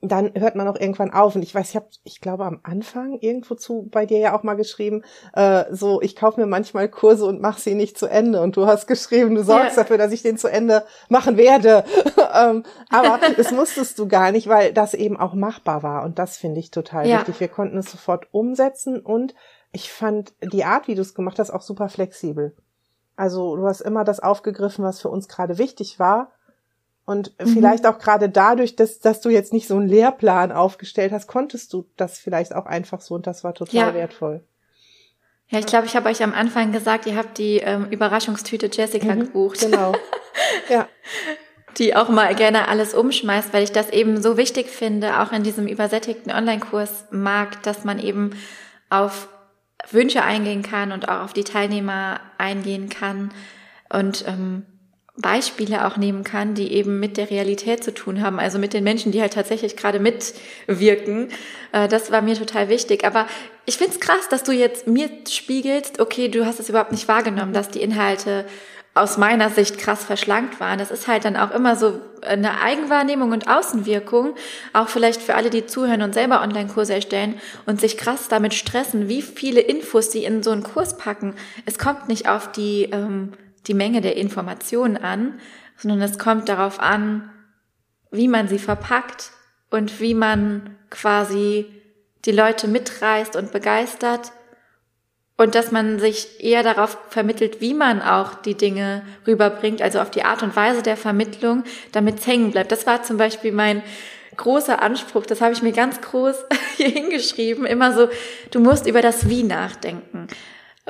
dann hört man auch irgendwann auf. Und ich weiß, ich habe, ich glaube, am Anfang irgendwo zu bei dir ja auch mal geschrieben, äh, so, ich kaufe mir manchmal Kurse und mache sie nicht zu Ende. Und du hast geschrieben, du sorgst ja. dafür, dass ich den zu Ende machen werde. ähm, aber das musstest du gar nicht, weil das eben auch machbar war. Und das finde ich total ja. wichtig. Wir konnten es sofort umsetzen und ich fand die Art, wie du es gemacht hast, auch super flexibel. Also du hast immer das aufgegriffen, was für uns gerade wichtig war und mhm. vielleicht auch gerade dadurch, dass, dass du jetzt nicht so einen Lehrplan aufgestellt hast, konntest du das vielleicht auch einfach so und das war total ja. wertvoll. Ja, ich glaube, ich habe euch am Anfang gesagt, ihr habt die ähm, Überraschungstüte Jessica mhm, gebucht. Genau. Ja. die auch mal gerne alles umschmeißt, weil ich das eben so wichtig finde, auch in diesem übersättigten Online-Kurs Markt, dass man eben auf Wünsche eingehen kann und auch auf die Teilnehmer eingehen kann und ähm, Beispiele auch nehmen kann, die eben mit der Realität zu tun haben, also mit den Menschen, die halt tatsächlich gerade mitwirken. Äh, das war mir total wichtig. Aber ich finde es krass, dass du jetzt mir spiegelst, okay, du hast es überhaupt nicht wahrgenommen, dass die Inhalte aus meiner Sicht krass verschlankt waren. Das ist halt dann auch immer so eine Eigenwahrnehmung und Außenwirkung, auch vielleicht für alle, die zuhören und selber Online-Kurse erstellen und sich krass damit stressen, wie viele Infos sie in so einen Kurs packen. Es kommt nicht auf die ähm, die Menge der Informationen an, sondern es kommt darauf an, wie man sie verpackt und wie man quasi die Leute mitreißt und begeistert und dass man sich eher darauf vermittelt, wie man auch die Dinge rüberbringt, also auf die Art und Weise der Vermittlung, damit es hängen bleibt. Das war zum Beispiel mein großer Anspruch, das habe ich mir ganz groß hier hingeschrieben, immer so, du musst über das Wie nachdenken.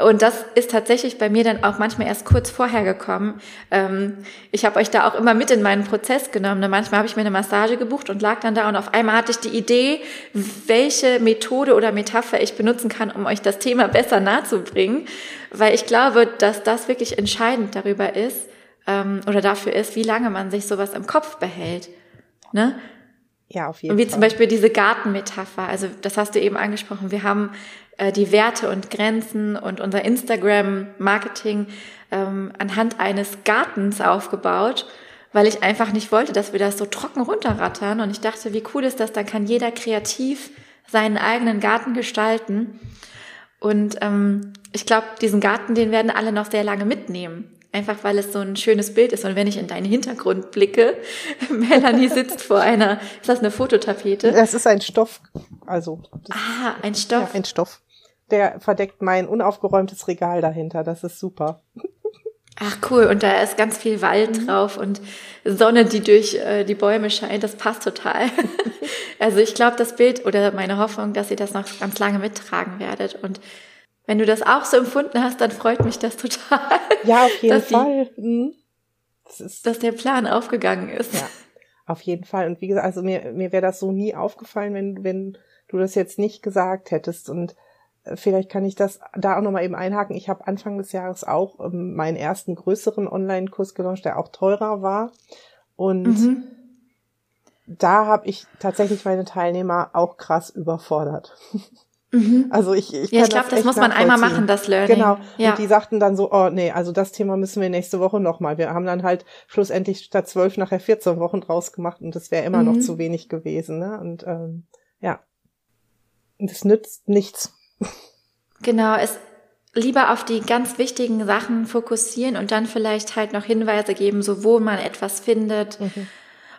Und das ist tatsächlich bei mir dann auch manchmal erst kurz vorher gekommen. Ähm, ich habe euch da auch immer mit in meinen Prozess genommen. Ne? Manchmal habe ich mir eine Massage gebucht und lag dann da und auf einmal hatte ich die Idee, welche Methode oder Metapher ich benutzen kann, um euch das Thema besser nahezubringen. Weil ich glaube, dass das wirklich entscheidend darüber ist ähm, oder dafür ist, wie lange man sich sowas im Kopf behält. Ne? Ja, auf jeden Fall. Wie zum Beispiel diese Gartenmetapher. Also das hast du eben angesprochen. Wir haben äh, die Werte und Grenzen und unser Instagram-Marketing ähm, anhand eines Gartens aufgebaut, weil ich einfach nicht wollte, dass wir das so trocken runterrattern. Und ich dachte, wie cool ist das? Dann kann jeder kreativ seinen eigenen Garten gestalten. Und ähm, ich glaube, diesen Garten, den werden alle noch sehr lange mitnehmen. Einfach weil es so ein schönes Bild ist. Und wenn ich in deinen Hintergrund blicke, Melanie sitzt vor einer, ist das eine Fototapete? Das ist ein Stoff, also. Ah, ein Stoff. Ja, ein Stoff der verdeckt mein unaufgeräumtes Regal dahinter. Das ist super. Ach cool, und da ist ganz viel Wald mhm. drauf und Sonne, die durch äh, die Bäume scheint, das passt total. also ich glaube, das Bild oder meine Hoffnung, dass ihr das noch ganz lange mittragen werdet. Und wenn du das auch so empfunden hast, dann freut mich das total. Ja, auf jeden Fall. Die, mhm. das dass der Plan aufgegangen ist. Ja, auf jeden Fall. Und wie gesagt, also mir, mir wäre das so nie aufgefallen, wenn, wenn du das jetzt nicht gesagt hättest. Und vielleicht kann ich das da auch nochmal eben einhaken. Ich habe Anfang des Jahres auch ähm, meinen ersten größeren Online-Kurs gelauncht, der auch teurer war. Und mhm. da habe ich tatsächlich meine Teilnehmer auch krass überfordert. Mhm. Also ich, ich, ja, ich glaube, das, das muss man einmal machen, das Learning. Genau. Ja. Und die sagten dann so, oh nee, also das Thema müssen wir nächste Woche nochmal. Wir haben dann halt schlussendlich statt zwölf nachher 14 Wochen draus gemacht und das wäre immer mhm. noch zu wenig gewesen. Ne? Und ähm, ja, es nützt nichts. Genau, es lieber auf die ganz wichtigen Sachen fokussieren und dann vielleicht halt noch Hinweise geben, so wo man etwas findet. Mhm.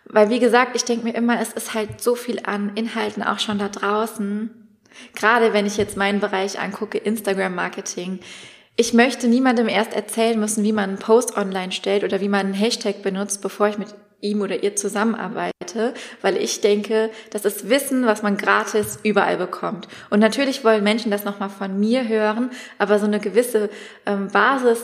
Weil wie gesagt, ich denke mir immer, es ist halt so viel an Inhalten auch schon da draußen. Gerade wenn ich jetzt meinen Bereich angucke, Instagram-Marketing. Ich möchte niemandem erst erzählen müssen, wie man einen Post online stellt oder wie man einen Hashtag benutzt, bevor ich mit ihm oder ihr zusammenarbeite, weil ich denke, das ist Wissen, was man gratis überall bekommt. Und natürlich wollen Menschen das nochmal von mir hören, aber so eine gewisse ähm, Basis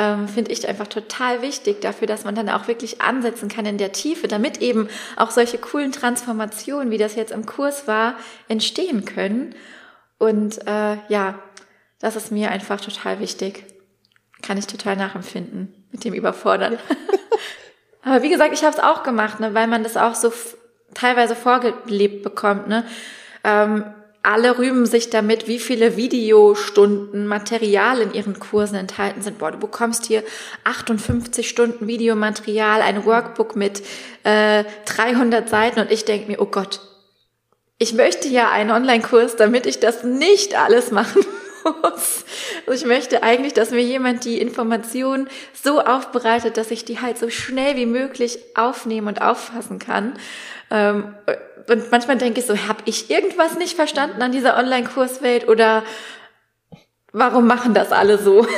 ähm, finde ich einfach total wichtig dafür, dass man dann auch wirklich ansetzen kann in der Tiefe, damit eben auch solche coolen Transformationen, wie das jetzt im Kurs war, entstehen können. Und äh, ja, das ist mir einfach total wichtig. Kann ich total nachempfinden mit dem Überfordern. Aber wie gesagt, ich habe es auch gemacht, ne, weil man das auch so teilweise vorgelebt bekommt. Ne? Ähm, alle rühmen sich damit, wie viele Videostunden Material in ihren Kursen enthalten sind. Boah, du bekommst hier 58 Stunden Videomaterial, ein Workbook mit äh, 300 Seiten und ich denk mir, oh Gott, ich möchte ja einen Online-Kurs, damit ich das nicht alles machen muss. Also ich möchte eigentlich, dass mir jemand die Information so aufbereitet, dass ich die halt so schnell wie möglich aufnehmen und auffassen kann. Ähm, und manchmal denke ich so, habe ich irgendwas nicht verstanden an dieser Online-Kurswelt oder warum machen das alle so?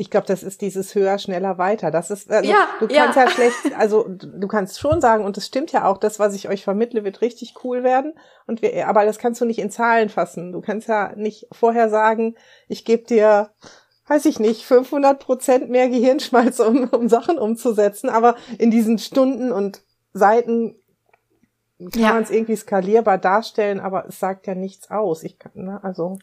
ich glaube, das ist dieses höher, schneller, weiter. Das ist, also, ja, du kannst ja. ja schlecht, also du kannst schon sagen, und das stimmt ja auch, das, was ich euch vermittle, wird richtig cool werden. Und wir, aber das kannst du nicht in Zahlen fassen. Du kannst ja nicht vorher sagen, ich gebe dir, weiß ich nicht, 500 Prozent mehr Gehirnschmalz, um, um Sachen umzusetzen. Aber in diesen Stunden und Seiten kann ja. man es irgendwie skalierbar darstellen, aber es sagt ja nichts aus. Ich kann, ne, also.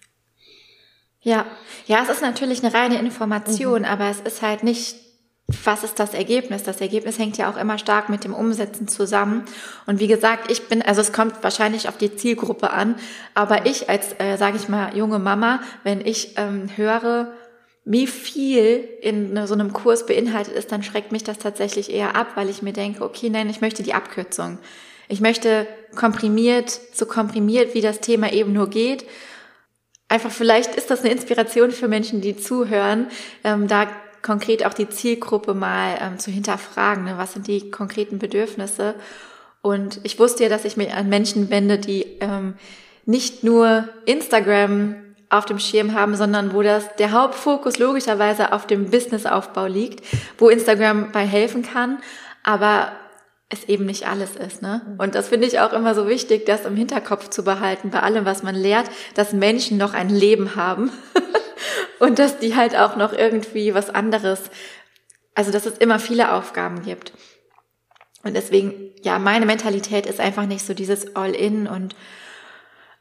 Ja, ja, es ist natürlich eine reine Information, mhm. aber es ist halt nicht, was ist das Ergebnis? Das Ergebnis hängt ja auch immer stark mit dem Umsetzen zusammen. Und wie gesagt, ich bin, also es kommt wahrscheinlich auf die Zielgruppe an, aber ich als, äh, sage ich mal, junge Mama, wenn ich ähm, höre, wie viel in so einem Kurs beinhaltet ist, dann schreckt mich das tatsächlich eher ab, weil ich mir denke, okay, nein, ich möchte die Abkürzung. Ich möchte komprimiert, so komprimiert, wie das Thema eben nur geht einfach vielleicht ist das eine Inspiration für Menschen, die zuhören, ähm, da konkret auch die Zielgruppe mal ähm, zu hinterfragen. Ne? Was sind die konkreten Bedürfnisse? Und ich wusste ja, dass ich mich an Menschen wende, die ähm, nicht nur Instagram auf dem Schirm haben, sondern wo das der Hauptfokus logischerweise auf dem Businessaufbau liegt, wo Instagram bei helfen kann, aber es eben nicht alles ist. Ne? Mhm. Und das finde ich auch immer so wichtig, das im Hinterkopf zu behalten, bei allem, was man lehrt, dass Menschen noch ein Leben haben und dass die halt auch noch irgendwie was anderes, also dass es immer viele Aufgaben gibt. Und deswegen, ja, meine Mentalität ist einfach nicht so dieses All-in und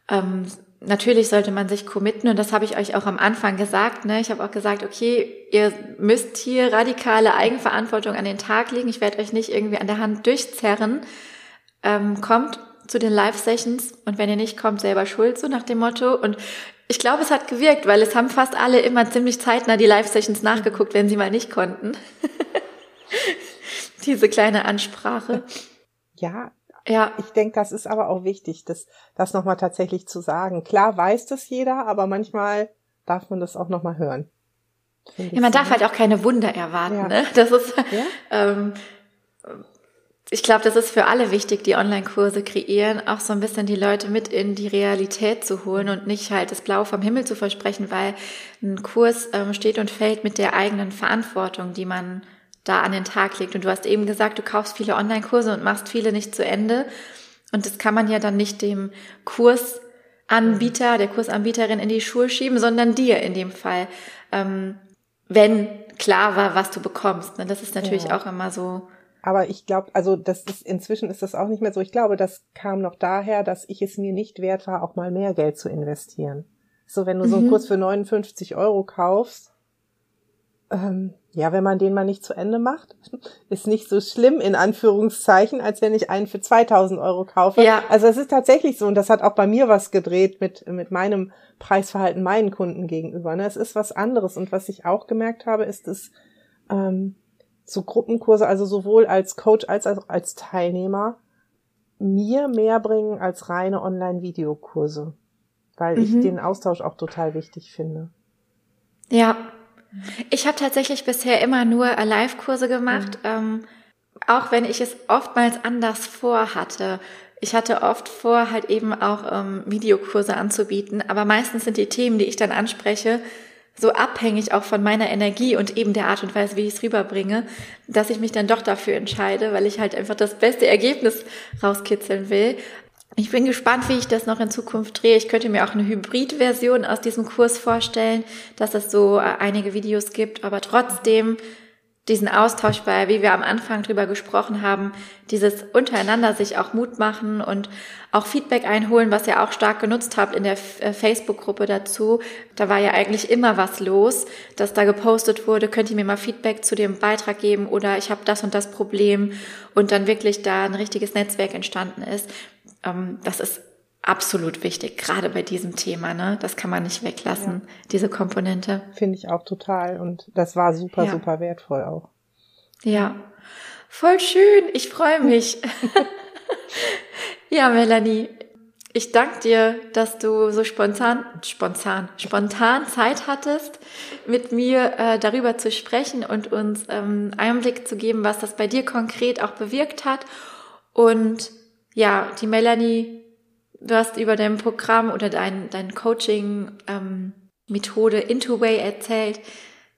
ähm, natürlich sollte man sich committen und das habe ich euch auch am Anfang gesagt. Ne? Ich habe auch gesagt, okay, ihr müsst hier radikale Eigenverantwortung an den Tag legen. Ich werde euch nicht irgendwie an der Hand durchzerren. Ähm, kommt zu den Live-Sessions und wenn ihr nicht kommt, selber schuld, so nach dem Motto. Und ich glaube, es hat gewirkt, weil es haben fast alle immer ziemlich zeitnah die Live-Sessions nachgeguckt, wenn sie mal nicht konnten. Diese kleine Ansprache. Ja, ja. Ich denke, das ist aber auch wichtig, das, das nochmal tatsächlich zu sagen. Klar weiß das jeder, aber manchmal darf man das auch nochmal hören. Ja, man darf halt auch keine Wunder erwarten. Ja. Ne? Das ist, ja? ähm, ich glaube, das ist für alle wichtig, die Online-Kurse kreieren, auch so ein bisschen die Leute mit in die Realität zu holen und nicht halt das Blau vom Himmel zu versprechen, weil ein Kurs ähm, steht und fällt mit der eigenen Verantwortung, die man da an den Tag legt. Und du hast eben gesagt, du kaufst viele Online-Kurse und machst viele nicht zu Ende. Und das kann man ja dann nicht dem Kursanbieter, der Kursanbieterin in die Schuhe schieben, sondern dir in dem Fall. Ähm, wenn klar war, was du bekommst. Ne? Das ist natürlich ja. auch immer so. Aber ich glaube, also das ist inzwischen ist das auch nicht mehr so. Ich glaube, das kam noch daher, dass ich es mir nicht wert war, auch mal mehr Geld zu investieren. So, wenn du so einen mhm. Kurs für 59 Euro kaufst, ähm, ja, wenn man den mal nicht zu Ende macht, ist nicht so schlimm in Anführungszeichen, als wenn ich einen für 2000 Euro kaufe. Ja. Also es ist tatsächlich so und das hat auch bei mir was gedreht mit, mit meinem Preisverhalten meinen Kunden gegenüber. Ne? Es ist was anderes und was ich auch gemerkt habe, ist, dass ähm, so Gruppenkurse, also sowohl als Coach als auch als Teilnehmer, mir mehr bringen als reine Online-Videokurse, weil mhm. ich den Austausch auch total wichtig finde. Ja, ich habe tatsächlich bisher immer nur Live-Kurse gemacht, mhm. ähm, auch wenn ich es oftmals anders vorhatte. Ich hatte oft vor, halt eben auch ähm, Videokurse anzubieten, aber meistens sind die Themen, die ich dann anspreche, so abhängig auch von meiner Energie und eben der Art und Weise, wie ich es rüberbringe, dass ich mich dann doch dafür entscheide, weil ich halt einfach das beste Ergebnis rauskitzeln will. Ich bin gespannt, wie ich das noch in Zukunft drehe. Ich könnte mir auch eine Hybrid-Version aus diesem Kurs vorstellen, dass es so äh, einige Videos gibt, aber trotzdem diesen Austausch bei, wie wir am Anfang drüber gesprochen haben, dieses untereinander sich auch Mut machen und auch Feedback einholen, was ihr auch stark genutzt habt in der äh, Facebook-Gruppe dazu. Da war ja eigentlich immer was los, dass da gepostet wurde, könnt ihr mir mal Feedback zu dem Beitrag geben oder ich habe das und das Problem und dann wirklich da ein richtiges Netzwerk entstanden ist. Ähm, das ist absolut wichtig, gerade bei diesem Thema. Ne? Das kann man nicht weglassen, ja. diese Komponente. Finde ich auch total. Und das war super, ja. super wertvoll auch. Ja, voll schön. Ich freue mich. ja, Melanie, ich danke dir, dass du so spontan, spontan, spontan Zeit hattest, mit mir äh, darüber zu sprechen und uns ähm, Einblick zu geben, was das bei dir konkret auch bewirkt hat. Und ja, die Melanie, du hast über dein Programm oder dein, dein Coaching ähm, Methode Into Way erzählt.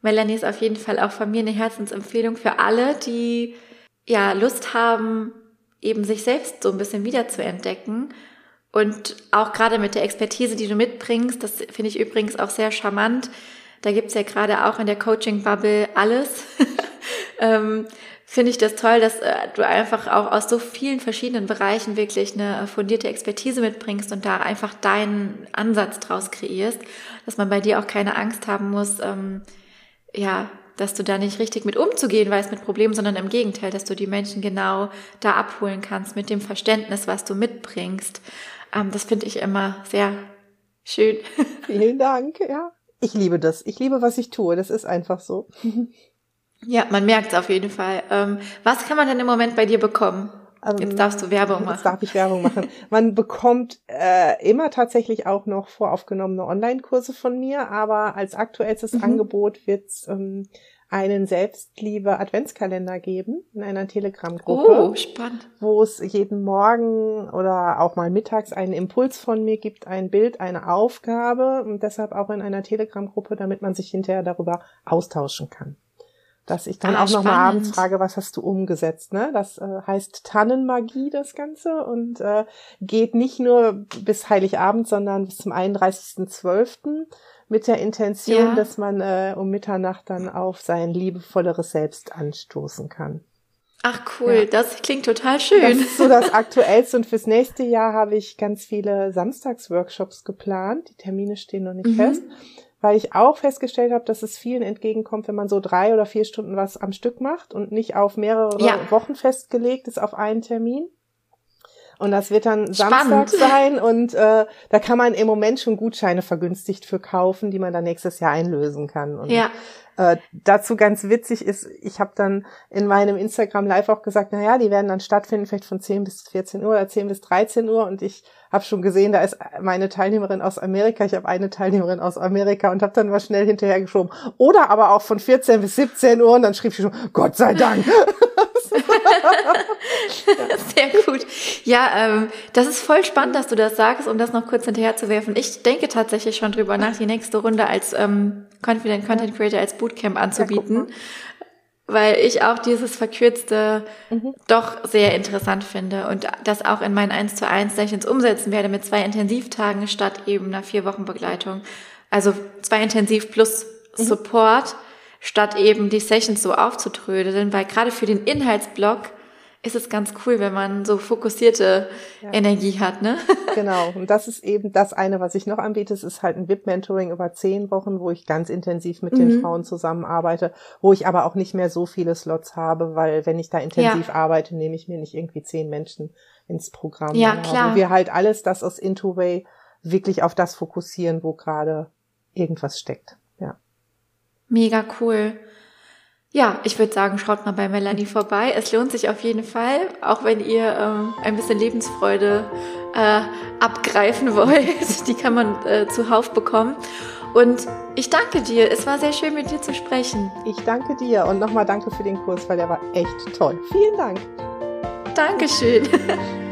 Melanie ist auf jeden Fall auch von mir eine Herzensempfehlung für alle, die ja Lust haben, eben sich selbst so ein bisschen wiederzuentdecken. Und auch gerade mit der Expertise, die du mitbringst, das finde ich übrigens auch sehr charmant. Da gibt's ja gerade auch in der Coaching-Bubble alles. ähm, finde ich das toll, dass äh, du einfach auch aus so vielen verschiedenen Bereichen wirklich eine fundierte Expertise mitbringst und da einfach deinen Ansatz draus kreierst, dass man bei dir auch keine Angst haben muss, ähm, ja, dass du da nicht richtig mit umzugehen weißt mit Problemen, sondern im Gegenteil, dass du die Menschen genau da abholen kannst mit dem Verständnis, was du mitbringst. Ähm, das finde ich immer sehr schön. Vielen Dank, ja. Ich liebe das. Ich liebe, was ich tue. Das ist einfach so. Ja, man merkt es auf jeden Fall. Ähm, was kann man denn im Moment bei dir bekommen? Ähm, jetzt darfst du Werbung machen. Jetzt darf ich Werbung machen. Man bekommt äh, immer tatsächlich auch noch voraufgenommene Online-Kurse von mir, aber als aktuellstes mhm. Angebot wird es ähm, einen Selbstliebe-Adventskalender geben in einer Telegram-Gruppe. Oh, spannend. Wo es jeden Morgen oder auch mal mittags einen Impuls von mir gibt, ein Bild, eine Aufgabe und deshalb auch in einer Telegram-Gruppe, damit man sich hinterher darüber austauschen kann dass ich dann ah, auch noch mal abends frage, was hast du umgesetzt? Ne? Das äh, heißt Tannenmagie, das Ganze, und äh, geht nicht nur bis Heiligabend, sondern bis zum 31.12. mit der Intention, ja. dass man äh, um Mitternacht dann auf sein liebevolleres Selbst anstoßen kann. Ach cool, ja. das klingt total schön. Das ist so das Aktuellste und fürs nächste Jahr habe ich ganz viele Samstagsworkshops geplant. Die Termine stehen noch nicht mhm. fest weil ich auch festgestellt habe, dass es vielen entgegenkommt, wenn man so drei oder vier Stunden was am Stück macht und nicht auf mehrere ja. Wochen festgelegt ist auf einen Termin. Und das wird dann Spannend. Samstag sein und äh, da kann man im Moment schon Gutscheine vergünstigt für kaufen, die man dann nächstes Jahr einlösen kann. Und ja. Äh, dazu ganz witzig ist, ich habe dann in meinem Instagram Live auch gesagt, na ja, die werden dann stattfinden, vielleicht von 10 bis 14 Uhr oder 10 bis 13 Uhr und ich habe schon gesehen, da ist meine Teilnehmerin aus Amerika, ich habe eine Teilnehmerin aus Amerika und habe dann mal schnell hinterher geschoben. Oder aber auch von 14 bis 17 Uhr und dann schrieb sie schon, Gott sei Dank. Sehr gut. Ja, ähm, das ist voll spannend, dass du das sagst, um das noch kurz hinterher zu werfen. Ich denke tatsächlich schon drüber nach, die nächste Runde als ähm, Confident Content Creator als Bootcamp anzubieten. Ja, weil ich auch dieses Verkürzte mhm. doch sehr interessant finde und das auch in meinen 1 zu 1 Sessions umsetzen werde mit zwei Intensivtagen statt eben einer vier Wochen Begleitung. Also zwei Intensiv plus mhm. Support statt eben die Sessions so aufzutrödeln, weil gerade für den Inhaltsblock ist es ganz cool, wenn man so fokussierte ja. Energie hat, ne? genau. Und das ist eben das eine, was ich noch anbiete. Es ist halt ein VIP-Mentoring über zehn Wochen, wo ich ganz intensiv mit mhm. den Frauen zusammenarbeite, wo ich aber auch nicht mehr so viele Slots habe, weil wenn ich da intensiv ja. arbeite, nehme ich mir nicht irgendwie zehn Menschen ins Programm. Ja, klar. Wo wir halt alles das aus Intoway wirklich auf das fokussieren, wo gerade irgendwas steckt. Ja. Mega cool. Ja, ich würde sagen, schaut mal bei Melanie vorbei. Es lohnt sich auf jeden Fall, auch wenn ihr ähm, ein bisschen Lebensfreude äh, abgreifen wollt. Die kann man äh, zuhauf bekommen. Und ich danke dir. Es war sehr schön, mit dir zu sprechen. Ich danke dir und nochmal danke für den Kurs, weil der war echt toll. Vielen Dank. Dankeschön.